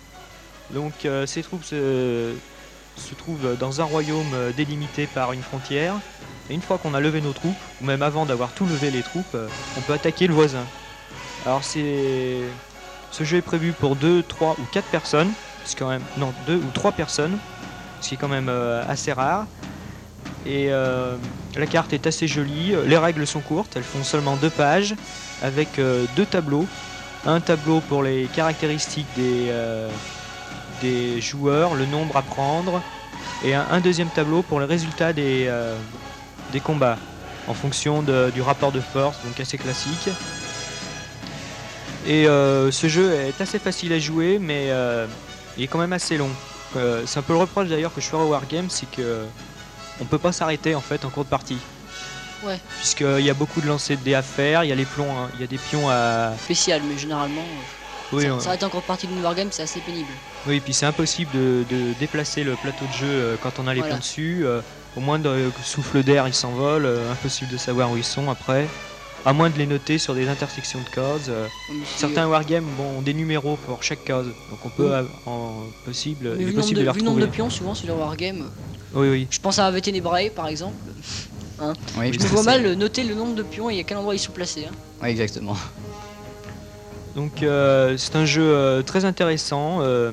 Donc euh, ces troupes se, trouvent dans un royaume euh, délimité par une frontière. Et une fois qu'on a levé nos troupes, ou même avant d'avoir tout levé les troupes, euh, on peut attaquer le voisin. Alors c'est. Ce jeu est prévu pour 2, 3 ou 4 personnes. Quand même. Non, 2 ou 3 personnes. Ce qui est quand même euh, assez rare. Et euh, la carte est assez jolie. Les règles sont courtes, elles font seulement 2 pages. Avec euh, deux tableaux. Un tableau pour les caractéristiques des, euh, joueurs, le nombre à prendre. Et un, deuxième tableau pour les résultats des, combats en fonction du rapport de force, donc assez classique. Et ce jeu est assez facile à jouer, mais il est quand même assez long. C'est un peu le reproche d'ailleurs que je ferai au Wargame, c'est que on peut pas s'arrêter en fait en cours de partie. Ouais. Puisqu'il y a beaucoup de lancers de dés à faire, il y a les plombs, hein, il y a des pions à. Spécial, mais généralement, euh, Oui, ça, on- ça reste encore partie d'une wargame, c'est assez pénible. Oui, puis c'est impossible de, de déplacer le plateau de jeu euh, quand on a les Voilà. pions dessus. euh, au moins de souffle d'air, ils s'envolent. euh, impossible de savoir où ils sont après. À moins de les noter sur des intersections de cases. euh. Certains wargames bon, ont des numéros pour chaque case. Donc on peut, Oui. en possible, mais il est vu le nombre possible de, de les vu le nombre de pions, souvent sur les wargames, euh, Oui, oui. je pense à AV Ténébrae par exemple. Oui, Je me vois mal noter le nombre de pions et à quel endroit ils sont placés. hein. oui, exactement. Donc euh, c'est un jeu euh, très intéressant. euh,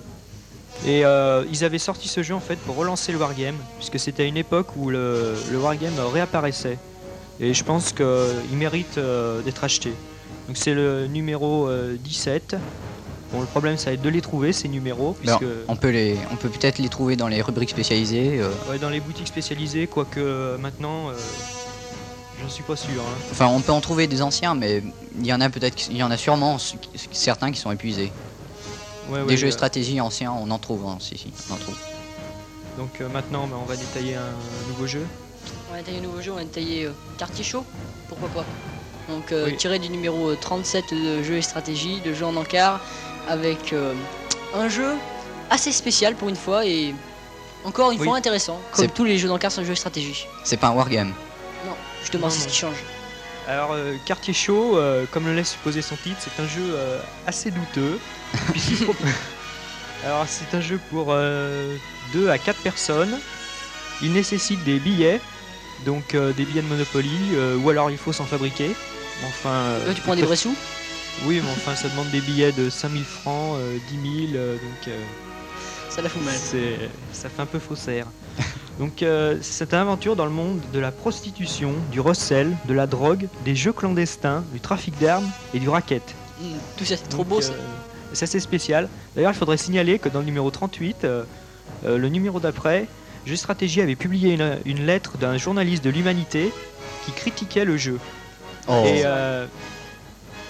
et euh, ils avaient sorti ce jeu en fait pour relancer le wargame, puisque c'était à une époque où le, le wargame réapparaissait. Et je pense qu'il mérite euh, d'être acheté. Donc c'est le numéro euh, 17. Bon, le problème, ça va être de les trouver, ces numéros, Ben, puisque on peut les, on peut peut-être les trouver dans les rubriques spécialisées. euh, ouais, dans les boutiques spécialisées, quoique euh, maintenant, euh, j'en suis pas sûr. hein. Enfin, on peut en trouver des anciens, mais il y en a peut-être, il y en a sûrement certains qui sont épuisés. Ouais, ouais, des jeux euh, de stratégie anciens, on en trouve, hein, si, si, on en trouve. Donc euh, maintenant, ben, on va détailler un nouveau jeu. On a détaillé un nouveau jeu, on a détaillé euh, Quartier Chaud, pourquoi pas. Donc euh, Oui. tiré du numéro euh, 37 de jeu et stratégie, de jeu en encart, avec euh, un jeu assez spécial pour une fois et encore une Oui. fois intéressant. Comme C'est- tous les jeux d'encart sont des jeux et stratégie. C'est pas un wargame. Non, justement, Non, c'est ce qui change. Alors, euh, Quartier Chaud, euh, comme le laisse supposer son titre, c'est un jeu euh, assez douteux. Alors, c'est un jeu pour 2 à 4 personnes. Il nécessite des billets, donc euh, des billets de Monopoly, euh, ou alors il faut s'en fabriquer. Enfin, euh, Là, tu prends des vrais sous Oui, mais enfin, ça demande des billets de 5000 francs, euh, 10 000, euh, donc euh, Ça la fout mal. c'est, ça fait un peu faussaire. Donc, euh, c'est une aventure dans le monde de la prostitution, du recel, de la drogue, des jeux clandestins, du trafic d'armes et du racket. Mm, tout ça, c'est trop beau euh, ça. c'est assez spécial. D'ailleurs, il faudrait signaler que dans le numéro 38, euh, euh, le numéro d'après, Jeux Stratégie avait publié une, une lettre d'un journaliste de l'Humanité qui critiquait le jeu. Oh. Et euh,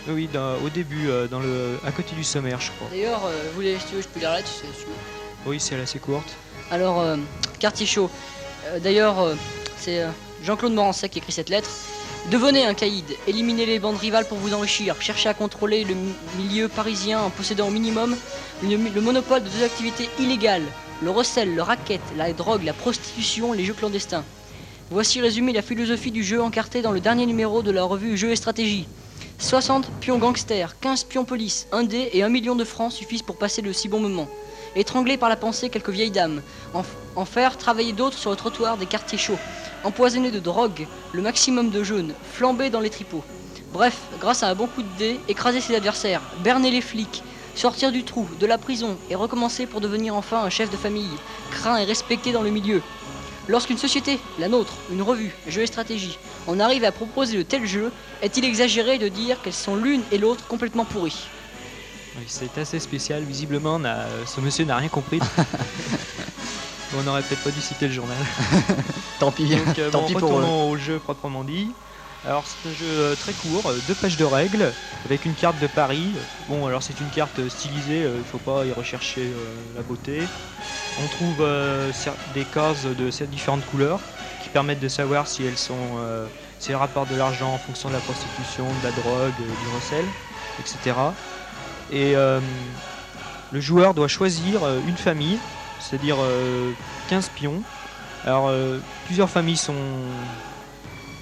oui, dans- au début, euh, dans le, à côté du sommaire, je crois. D'ailleurs, euh, vous voulez, si tu veux, je peux lire la lettre, c'est si tu veux. Oui, c'est assez courte. Alors, euh, Quartier Chaud. Euh, D'ailleurs, c'est Jean-Claude Morancet qui écrit cette lettre. Devenez un caïd, éliminez les bandes rivales pour vous enrichir, cherchez à contrôler le mi- milieu parisien en possédant au minimum le, le monopole de deux activités illégales, le recel, le racket, la drogue, la prostitution, les jeux clandestins. Voici résumé la philosophie du jeu encarté dans le dernier numéro de la revue Jeux et Stratégie. 60 pions gangsters, 15 pions police, 1 dé et 1 million de francs suffisent pour passer de si bons moments. Étrangler par la pensée quelques vieilles dames, en, faire travailler d'autres sur le trottoir des quartiers chauds, empoisonner de drogue le maximum de jeunes, flamber dans les tripots. Bref, grâce à un bon coup de dé, écraser ses adversaires, berner les flics, sortir du trou, de la prison et recommencer pour devenir enfin un chef de famille, craint et respecté dans le milieu. Lorsqu'une société, la nôtre, une revue, jeu et stratégie, en arrive à proposer de tels jeux, est-il exagéré de dire qu'elles sont l'une et l'autre complètement pourries Oui, c'est assez spécial. Visiblement, on a- ce monsieur n'a rien compris. on n'aurait peut-être pas dû citer le journal. Tant pis, Donc, euh, tant bon, pis pour eux. retournons au jeu proprement dit. Alors, c'est un jeu euh, très court, euh, deux pages de règles, avec une carte de Paris. Bon, alors c'est une carte euh, stylisée, euh, il faut pas y rechercher euh, la beauté. On trouve euh, des cases de ces différentes couleurs permettent de savoir si elles sont, euh, si elles rapportent de l'argent en fonction de la prostitution, de la drogue, euh, du recel, etc. Et euh, le joueur doit choisir une famille, c'est-à-dire euh, 15 pions. Alors, plusieurs familles sont,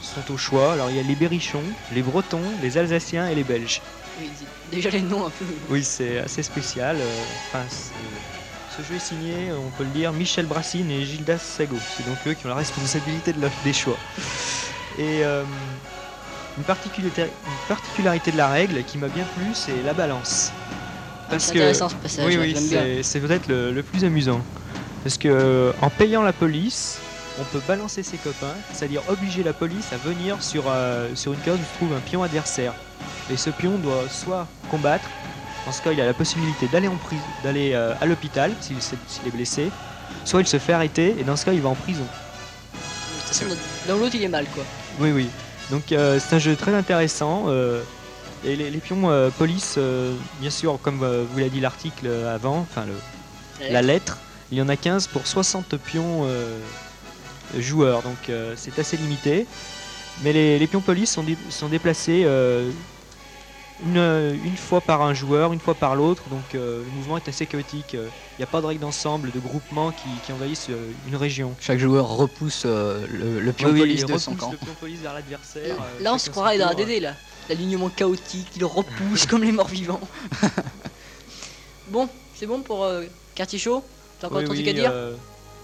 sont au choix. Alors, il y a les Berrichons, les Bretons, les Alsaciens et les Belges. Oui, Déjà les noms un peu. Oui, c'est assez spécial. enfin, ce jeu est signé, on peut le dire, Michel Brassine et Gildas Sago. C'est donc eux qui ont la responsabilité de la- des choix. Et euh, une, particularité, une particularité de la règle qui m'a bien plu, c'est la balance. Ah, c'est intéressant ce passage, oui, oui, c'est- c'est peut-être le, le plus amusant. Parce que euh, en payant la police, on peut balancer ses copains, c'est-à-dire obliger la police à venir sur, euh, sur une case où se trouve un pion adversaire. Et ce pion doit soit combattre, dans ce cas il a la possibilité d'aller en prison, d'aller euh, à l'hôpital s'il est blessé, soit il se fait arrêter et dans ce cas il va en prison. Dans l'autre, il est mal quoi. Oui, oui. Donc euh, c'est un jeu très intéressant. euh, et les, les pions police, bien sûr, comme vous l'a dit l'article avant, enfin le, la lettre, il y en a 15 pour 60 pions joueurs, donc c'est assez limité. Mais les, les pions police sont, dé- sont déplacés une, une fois par un joueur, une fois par l'autre, donc euh, le mouvement est assez chaotique. Il n'y a pas de règle d'ensemble, de groupement qui, qui envahissent euh, une région. Chaque joueur repousse euh, le, le pion Oui, police de son camp. le pion police vers l'adversaire. euh, Là, on se croirait dans. DD là. L'alignement chaotique, il repousse comme les morts vivants. bon, c'est bon pour euh, Quartier Chaud? T'as encore Oui, un truc oui, à dire? euh,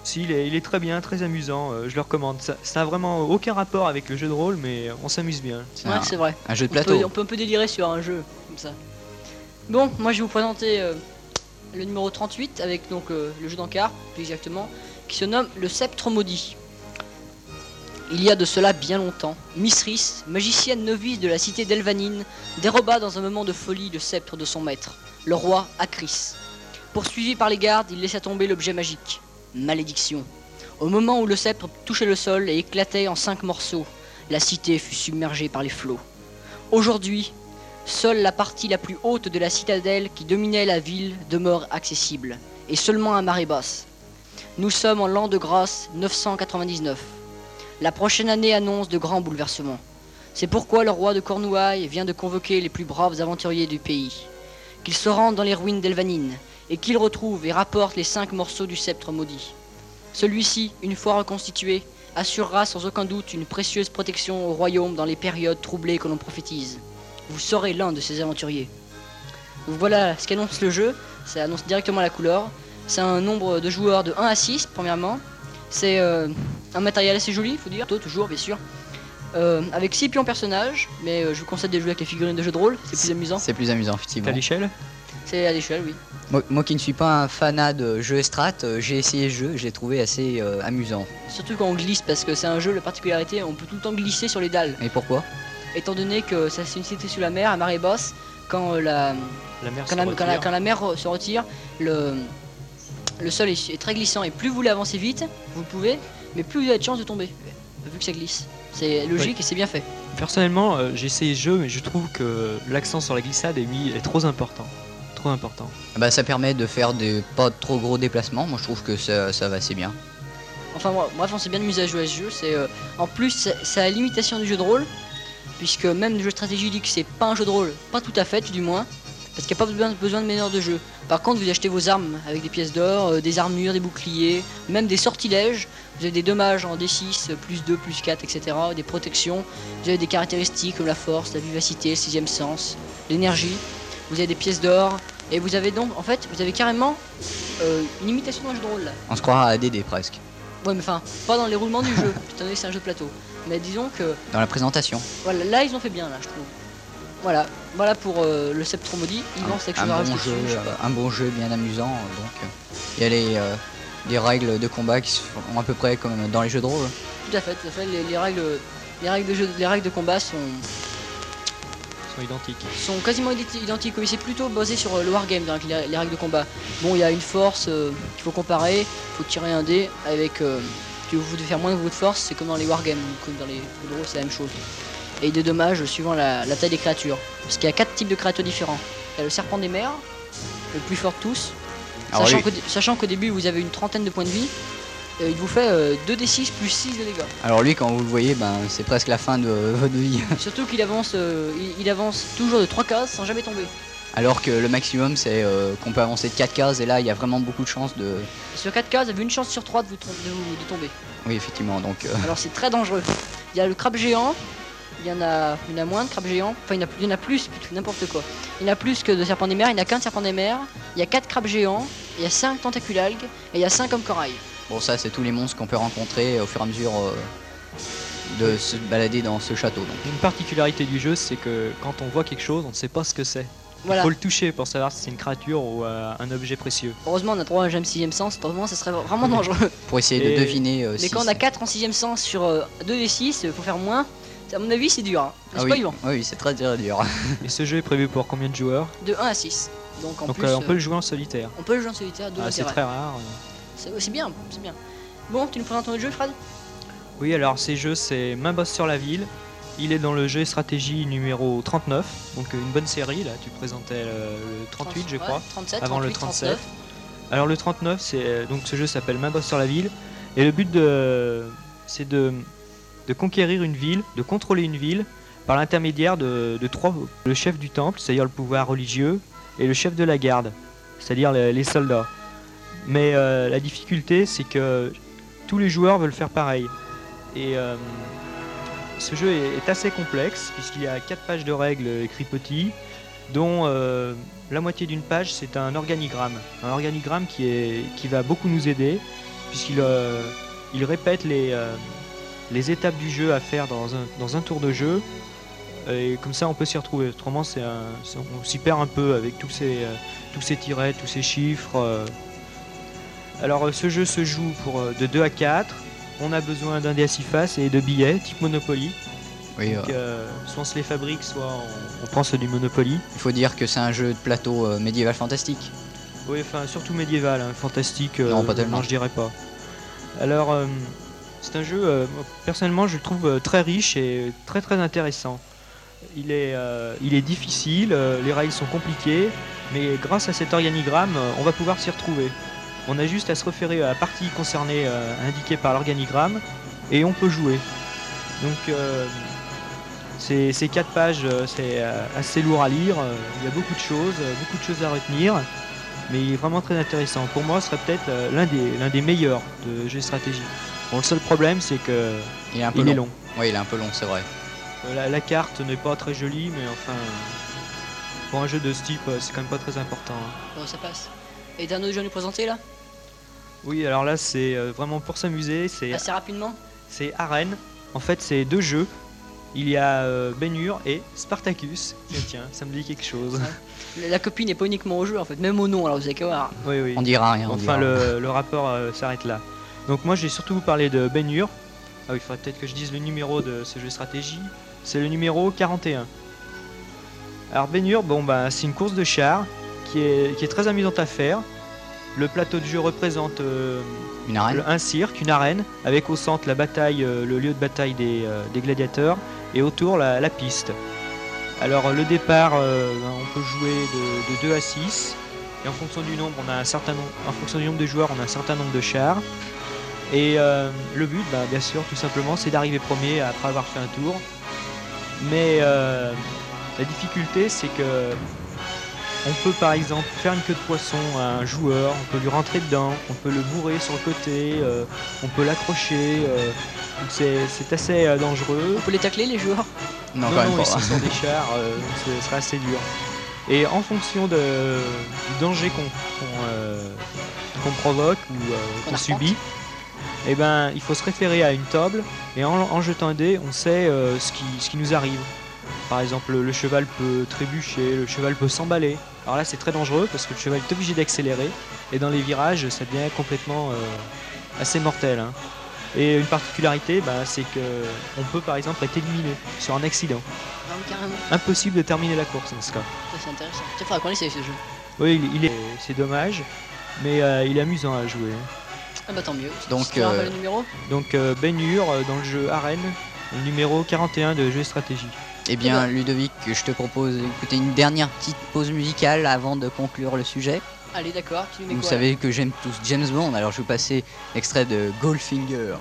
Si, il est, il est très bien, très amusant, euh, je le recommande. Ça n'a vraiment aucun rapport avec le jeu de rôle, mais on s'amuse bien. C'est Ouais, c'est vrai. un jeu de On plateau. peut, on peut un peu délirer sur un jeu comme ça. Bon, moi je vais vous présenter euh, le numéro 38 avec donc euh, le jeu d'encart, plus exactement, qui se nomme le Sceptre Maudit. Il y a de cela bien longtemps, Misris, magicienne novice de la cité d'Elvanine, déroba dans un moment de folie le sceptre de son maître. le roi Acris. Poursuivi par les gardes, il laissa tomber l'objet magique. Malédiction. Au moment où le sceptre touchait le sol et éclatait en cinq morceaux, la cité fut submergée par les flots. Aujourd'hui, seule la partie la plus haute de la citadelle qui dominait la ville demeure accessible, et seulement à marée basse. Nous sommes en l'an de grâce 999. La prochaine année annonce de grands bouleversements. C'est pourquoi le roi de Cornouailles vient de convoquer les plus braves aventuriers du pays. Qu'ils se rendent dans les ruines d'Elvanine et qu'ils retrouvent et rapportent les cinq morceaux du sceptre maudit. Celui-ci, une fois reconstitué, assurera sans aucun doute une précieuse protection au royaume dans les périodes troublées que l'on prophétise. Vous serez l'un de ces aventuriers. Donc voilà ce qu'annonce le jeu, ça annonce directement la couleur. C'est un nombre de joueurs de 1 à 6, premièrement. C'est euh, un matériel assez joli, faut dire, Tôt, toujours bien sûr. Euh, avec 6 pions personnages, mais euh, je vous conseille de jouer avec les figurines de jeu de rôle, c'est plus amusant. C'est plus amusant, effectivement. à l'échelle C'est à l'échelle, oui. Moi, moi qui ne suis pas un fanat de jeux strat, euh, j'ai essayé ce jeu, j'ai trouvé assez euh, amusant. Surtout quand on glisse, parce que c'est un jeu, la particularité, on peut tout le temps glisser sur les dalles. Et pourquoi? Étant donné que ça c'est une cité sous la mer, à marée basse, quand euh, la, La mer quand se la, quand la- retire. quand la mer se retire, le, le sol est, est très glissant et plus vous l'avancez vite, vous le pouvez, mais plus vous avez de chances de tomber, vu que ça glisse. C'est logique et c'est bien fait. Personnellement, euh, j'ai essayé ce jeu, mais je trouve que l'accent sur la glissade est mis est trop important. Trop important. Ah Bah ça permet de faire des pas trop gros déplacements, moi je trouve que ça, ça va assez bien. Enfin moi- bref, on s'est bien amusé à jouer à ce jeu. C'est euh, en plus c'est- c'est à l'imitation du jeu de rôle, puisque même le jeu stratégique c'est pas un jeu de rôle, pas tout à fait du moins, parce qu'il n'y a pas besoin, besoin de meneur de jeu. Par contre, vous achetez vos armes avec des pièces d'or, euh, des armures, des boucliers, même des sortilèges. Vous avez des dommages en D6, euh, plus 2, plus 4, etc. Des protections. Vous avez des caractéristiques comme la force, la vivacité, le sixième sens, l'énergie. Vous avez des pièces d'or. Et vous avez donc, en fait, vous avez carrément euh, une imitation d'un jeu de rôle là. On se croira à DD presque, Ouais, mais enfin, pas dans les roulements du jeu, étant donné que c'est un jeu de plateau. Mais disons que, dans la présentation. voilà, là ils ont fait bien, là, je trouve. Voilà, voilà pour euh, le sceptre maudit. Un, bon jeu, dessus, euh, un bon jeu bien amusant, donc il y a les, euh, règles de combat qui sont à peu près comme dans les jeux de rôle. Tout à fait, tout à fait. Les, les règles, les règles de jeu, les règles de combat sont, sont identiques. sont quasiment identi- identiques. Oui, c'est plutôt basé sur euh, le wargame, donc les, les règles de combat. Bon, il y a une force euh, qu'il faut comparer. Il faut tirer un dé avec. euh, que vous devez faire moins de votre force, c'est comme dans les wargames, comme dans les de rôle, c'est la même chose. Et des dommages suivant la, la taille des créatures. Parce qu'il y a quatre types de créatures différents. Il y a le serpent des mers, le plus fort de tous. Alors Sachant qu'au dé- sachant qu'au début vous avez une trentaine de points de vie, il vous fait euh, 2d6 plus 6 de dégâts. Alors lui quand vous le voyez, ben, c'est presque la fin de votre vie. Surtout qu'il avance, euh, il, il avance toujours de 3 cases sans jamais tomber. Alors que le maximum c'est euh, qu'on peut avancer de 4 cases et là il y a vraiment beaucoup de chances de... Et sur 4 cases, vous avez une chance sur 3 de, vous, de, vous- de tomber. Oui effectivement, donc euh, Alors c'est très dangereux. Il y a le crabe géant, il y en a, il y en a moins de crabes géants, enfin il y en a, il y en a plus, n'importe quoi. Il y en a plus que de serpents des mers, il n'y a qu'un serpent des mers, il y a 4 crabes géants, il y a 5 tentaculalgues et il y a 5 comme corail. Bon ça c'est tous les monstres qu'on peut rencontrer au fur et à mesure euh, de se balader dans ce château. Donc. Une particularité du jeu, c'est que quand on voit quelque chose, on ne sait pas ce que c'est. Voilà. Il faut le toucher pour savoir si c'est une créature ou euh, un objet précieux. Heureusement on a 3 j'aime 6ème sens, autrement ça serait vraiment dangereux. Pour essayer Et- de deviner euh, Mais si quand on a c'est- 4 en 6ème sens sur 2d6, il faut faire moins. À mon avis, c'est dur. Hein. Ah C'est oui, pas Yvan. oui c'est très dur. Et ce jeu est prévu pour combien de joueurs? De 1 à 6. Donc en Donc plus, euh, on euh, peut le jouer en solitaire. on peut le jouer en solitaire de Ah, c'est très rare. C'est bien, c'est bien. Bon, tu nous présentes ton jeu, Fred? Oui, alors ces jeux, c'est Main Boss sur la ville. Il est dans le jeu stratégie numéro 39, donc euh, une bonne série. Là, tu présentais euh, le 38, je Ouais, crois. 37, avant 38, le 37. 39. Alors le 39, c'est euh, donc ce jeu s'appelle Main Boss sur la ville, et le but de c'est de, de conquérir une ville, de contrôler une ville par l'intermédiaire de, de trois le chef du temple, c'est-à-dire le pouvoir religieux, et le chef de la garde, c'est-à-dire les, les soldats. Mais euh, la difficulté, c'est que tous les joueurs veulent faire pareil. Et euh, ce jeu est, assez complexe puisqu'il y a quatre pages de règles écrites petit, dont euh, la moitié d'une page c'est un organigramme. Un organigramme qui, est, qui va beaucoup nous aider puisqu'il il répète les, les étapes du jeu à faire dans un, dans un tour de jeu. Et comme ça on peut s'y retrouver. Autrement c'est on s'y perd un peu avec tous ces, tous ces tirets, tous ces chiffres. Alors euh, ce jeu se joue pour, euh, de 2 à 4. On a besoin d'un dé à 6 faces et de billets type Monopoly. Oui, Donc, euh, soit on se les fabrique, soit on, on prend ceux du Monopoly. il faut dire que c'est un jeu de plateau euh, médiéval fantastique. Oui, enfin surtout médiéval, hein, fantastique. Non, pas tellement. Non, je dirais pas. Alors, c'est un jeu, personnellement, je le trouve très riche et très très intéressant. Il est, il est difficile, les rails sont compliqués, mais grâce à cet organigramme, on va pouvoir s'y retrouver. On a juste à se référer à la partie concernée euh, indiquée par l'organigramme et on peut jouer. Donc, euh, ces, ces quatre pages, euh, c'est euh, assez lourd à lire. Il y a beaucoup de choses, beaucoup de choses à retenir mais il est vraiment très intéressant. Pour moi, ce serait peut-être euh, l'un des, l'un des meilleurs de jeux de stratégie. Bon, le seul problème, c'est que Il est un peu il long. est long. Oui, il est un peu long, c'est vrai. La, la carte n'est pas très jolie, mais enfin, pour un jeu de ce type, c'est quand même pas très important. hein. Bon, ça passe. Et t'as un autre jeu à nous présenter là? Oui, alors là, c'est euh, vraiment pour s'amuser. C'est, Assez rapidement c'est Arène. En fait, c'est deux jeux. Il y a euh, Ben-Hur et Spartacus. Tiens, tiens, ça me dit quelque chose. La la copie n'est pas uniquement au jeu en fait, même au nom, alors vous avez qu'à voir. oui, oui. On dira rien. on Enfin, dira. le, le rapport euh, s'arrête là. Donc moi, je vais surtout vous parler de Ben Hur. Ah oui, il faudrait peut-être que je dise le numéro de ce jeu de stratégie. C'est le numéro 41. Alors Ben Hur, bon, bah, c'est une course de chars qui est, qui est très amusante à faire. Le plateau de jeu représente euh, Une arène. le- un cirque, une arène, avec au centre la bataille, euh, le lieu de bataille des, euh, des gladiateurs, et autour la, la piste. Alors le départ, on peut jouer de, de 2 à 6, et en fonction du nombre, on a un certain nombre, en fonction du nombre de joueurs, on a un certain nombre de chars. Et le but, bah, bien sûr, tout simplement, c'est d'arriver premier après avoir fait un tour. Mais la difficulté, c'est que on peut par exemple faire une queue de poisson à un joueur, on peut lui rentrer dedans, on peut le bourrer sur le côté, euh, on peut l'accrocher. euh, donc c'est c'est assez euh, dangereux. On peut les tacler les joueurs? Non, Non, quand même non, pas. ici, ce sont des chars, euh, ce serait assez dur. Et en fonction de, du danger qu'on qu'on, euh, qu'on provoque ou euh, Qu'on qu'on arpente. subit, eh ben, il faut se référer à une table et en, en jetant un dé, on sait euh, ce, qui, ce qui nous arrive. Par exemple, le cheval peut trébucher, le cheval peut s'emballer. Alors là, c'est très dangereux parce que le cheval est obligé d'accélérer et dans les virages, ça devient complètement euh, assez mortel. hein. Et une particularité, bah, c'est que on peut par exemple être éliminé sur un accident. Ah. Impossible de terminer la course dans ce cas. C'est intéressant. Tiens, faudra qu'on essaye ce jeu. Oui, il, il est, c'est dommage, mais euh, il est amusant à jouer. Ah bah tant mieux. Donc, Tu euh, le numéro Donc euh, Ben Hur euh, dans le jeu Arène, le numéro 41 de jeu stratégie. Eh bien, Ludovic, je te propose d'écouter une dernière petite pause musicale avant de conclure le sujet. Allez, d'accord, tu nous mets Vous savez que j'aime tous James Bond, alors je vais vous passer l'extrait de Goldfinger.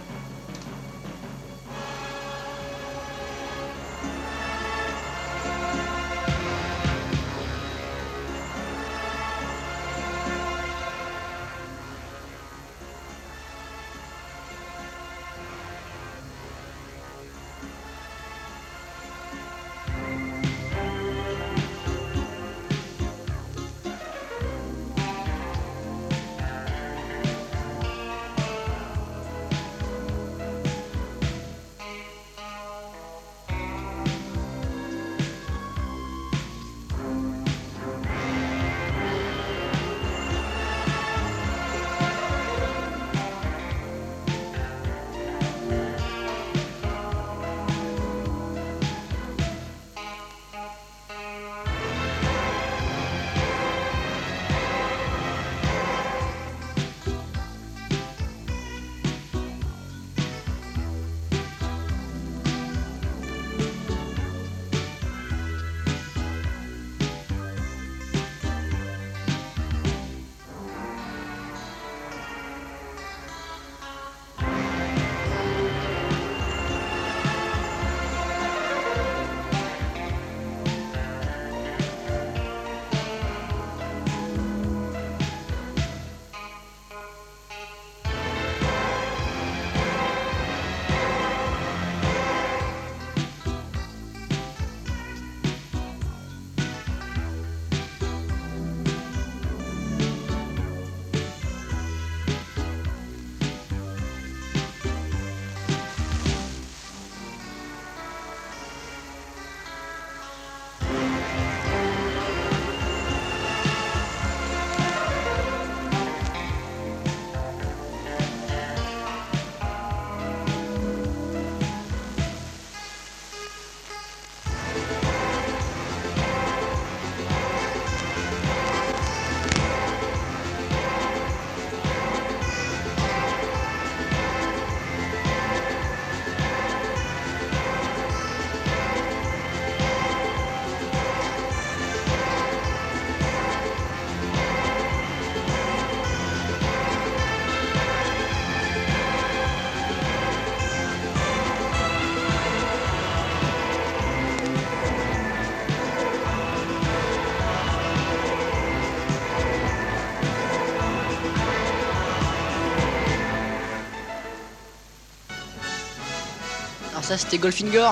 Ça c'était Goldfinger,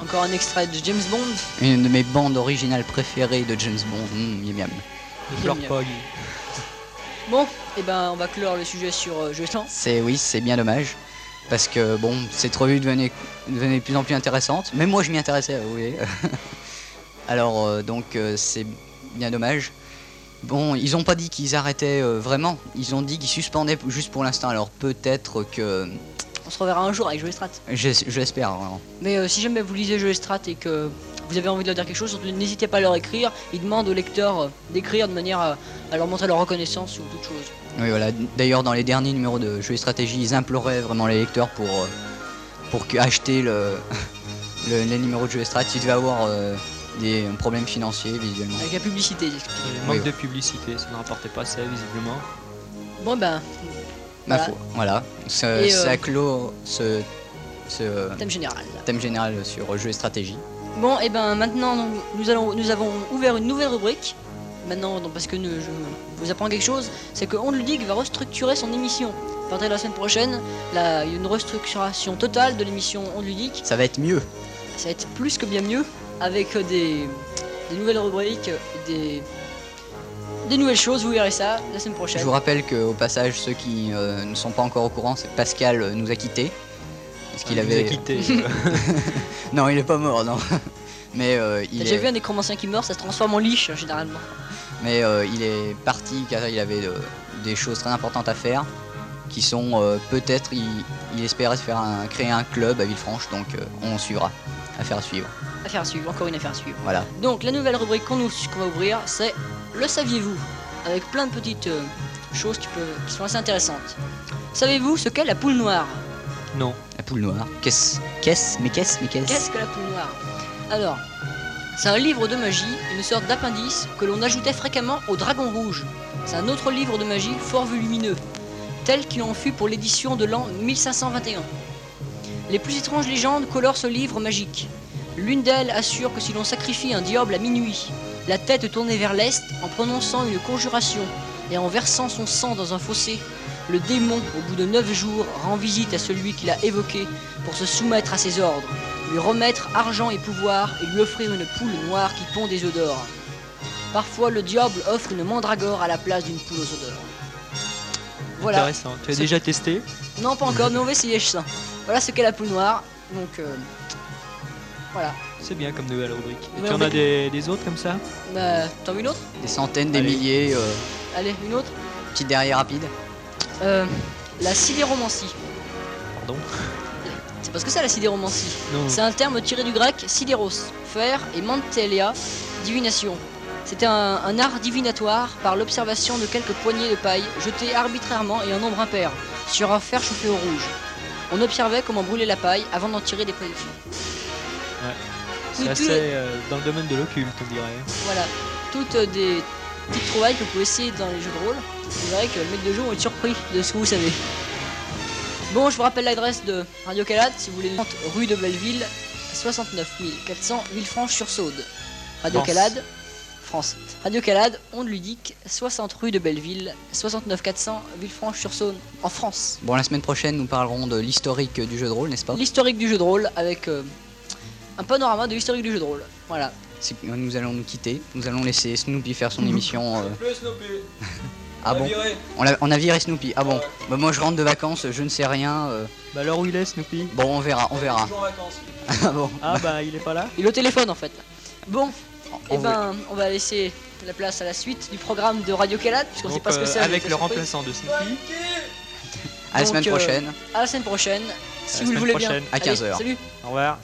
encore un extrait de James Bond. Une de mes bandes originales préférées de James Bond. Mmh, miam, miam. Ne pleure Miam, pas, Guy. Bon, et ben on va clore le sujet sur euh. C'est oui, c'est bien dommage. Parce que bon, cette revue devenait, devenait de plus en plus intéressante. Même moi je m'y intéressais, vous voyez. Alors euh, donc euh, c'est bien dommage. Bon, ils ont pas dit qu'ils arrêtaient euh, vraiment. Ils ont dit qu'ils suspendaient juste pour l'instant. Alors peut-être que On se reverra un jour avec Jeu Strat. j'es- je l'espère vraiment. Mais euh, si jamais vous lisez Jeu Strat et que vous avez envie de leur dire quelque chose, surtout n'hésitez pas à leur écrire. Ils demandent aux lecteurs euh, d'écrire de manière à, à leur montrer leur reconnaissance ou toute chose. Oui, voilà. D'ailleurs, dans les derniers numéros de Jeux et Stratégie, ils imploraient vraiment les lecteurs pour, euh, pour acheter le, le- les numéros de Jeux et Strat. Ils devaient avoir euh, des problèmes financiers, visuellement. Avec la publicité, Oui, manque de publicité, ça ne rapportait pas assez visiblement. Bon ben, Ma foi, voilà. Euh, ça clôt ce, ce thème général. thème général sur Jeux et Stratégie. Bon, et ben maintenant, donc, nous, allons, nous avons ouvert une nouvelle rubrique. Maintenant, donc, parce que nous- je vous apprends quelque chose, c'est que Ludique va restructurer son émission. À partir de la semaine prochaine, là, il y a une restructuration totale de l'émission Onde Ludique. Ça va être mieux. Ça va être plus que bien mieux, avec euh, des, des nouvelles rubriques, des, des nouvelles choses, vous verrez ça la semaine prochaine. Je vous rappelle qu'au passage, ceux qui euh, ne sont pas encore au courant, c'est que Pascal euh, nous a quittés. Parce qu'il Il nous a avait. quittés. Non, il est pas mort, non. Mais euh, T'as il déjà est... vu un nécromancien qui meurt, ça se transforme en liche généralement. Mais euh, il est parti car il avait euh, des choses très importantes à faire qui sont euh, peut-être il, il espérait se faire un, créer un club à Villefranche donc euh, on suivra. Affaire à suivre. Affaire à suivre, encore une affaire à suivre. Voilà. Donc la nouvelle rubrique qu'on nous- qu'on va ouvrir, c'est Le saviez-vous Avec plein de petites euh, choses qui, peuvent, qui sont assez intéressantes. Savez-vous ce qu'est la poule noire non. La poule noire. Qu'est-ce Qu'est-ce Mais qu'est-ce Mais qu'est-ce Qu'est-ce que la poule noire Alors, c'est un livre de magie, une sorte d'appendice que l'on ajoutait fréquemment au Dragon Rouge. C'est un autre livre de magie fort volumineux, tel qu'il en fut pour l'édition de l'an 1521. Les plus étranges légendes colorent ce livre magique. L'une d'elles assure que si l'on sacrifie un diable à minuit, la tête tournée vers l'est, en prononçant une conjuration et en versant son sang dans un fossé, le démon, au bout de neuf jours, rend visite à celui qui l'a évoqué pour se soumettre à ses ordres, lui remettre argent et pouvoir et lui offrir une poule noire qui pond des œufs d'or. Parfois, le diable offre une mandragore à la place d'une poule aux œufs d'or. Voilà. Intéressant. Tu as déjà testé Non, pas encore, mais on va essayer ça. Voilà ce qu'est la poule noire. Donc, euh, voilà. C'est bien comme nouvelle rubrique. Et tu en as des, des autres comme ça Bah, t'en veux une autre? Des centaines, des Allez. milliers, euh, Allez, une autre? petite derrière rapide. Euh, la sidéromancie. Pardon? C'est parce que c'est la sidéromancie. Non. C'est un terme tiré du grec sidéros, fer, et mantelia, divination. C'était un, un art divinatoire par l'observation de quelques poignées de paille jetées arbitrairement et en nombre impair sur un fer chauffé au rouge. On observait comment brûler la paille avant d'en tirer des prédictions. C'est assez euh, dans le domaine de l'occulte, on dirait. Voilà, toutes euh, des petites trouvailles que vous pouvez essayer dans les jeux de rôle. Vous verrez que le maître de jeu va être surpris de ce que vous savez. Bon, je vous rappelle l'adresse de Radio Calade si vous voulez. Rue de Belleville, 69 400 Villefranche-sur-Saône. Radio France. Calade, France. Radio Calade, onde ludique, 60 rue de Belleville, 69 400 Villefranche-sur-Saône, en France. Bon, la semaine prochaine, nous parlerons de l'historique du jeu de rôle, n'est-ce pas? L'historique du jeu de rôle avec euh, un panorama de l'historique du jeu de rôle. Voilà. Nous allons nous quitter. Nous allons laisser Snoopy faire son émission. euh, Ah bon on a, on a viré Snoopy. Ah bon Bah, Moi, je rentre de vacances, je ne sais rien. euh, Bah alors où il est Snoopy? Bon, on verra, on verra. Ah bon Ah bah il est pas là Il est au téléphone en fait. Bon, On Eh ben, on va laisser la place à la suite du programme de Radio Calade, puisqu'on sait pas ce que euh, c'est. avec le remplaçant de Snoopy. À la semaine prochaine. À la semaine prochaine. Si vous le voulez bien. prochaine. À Allez, 15 heures. Salut. Au revoir.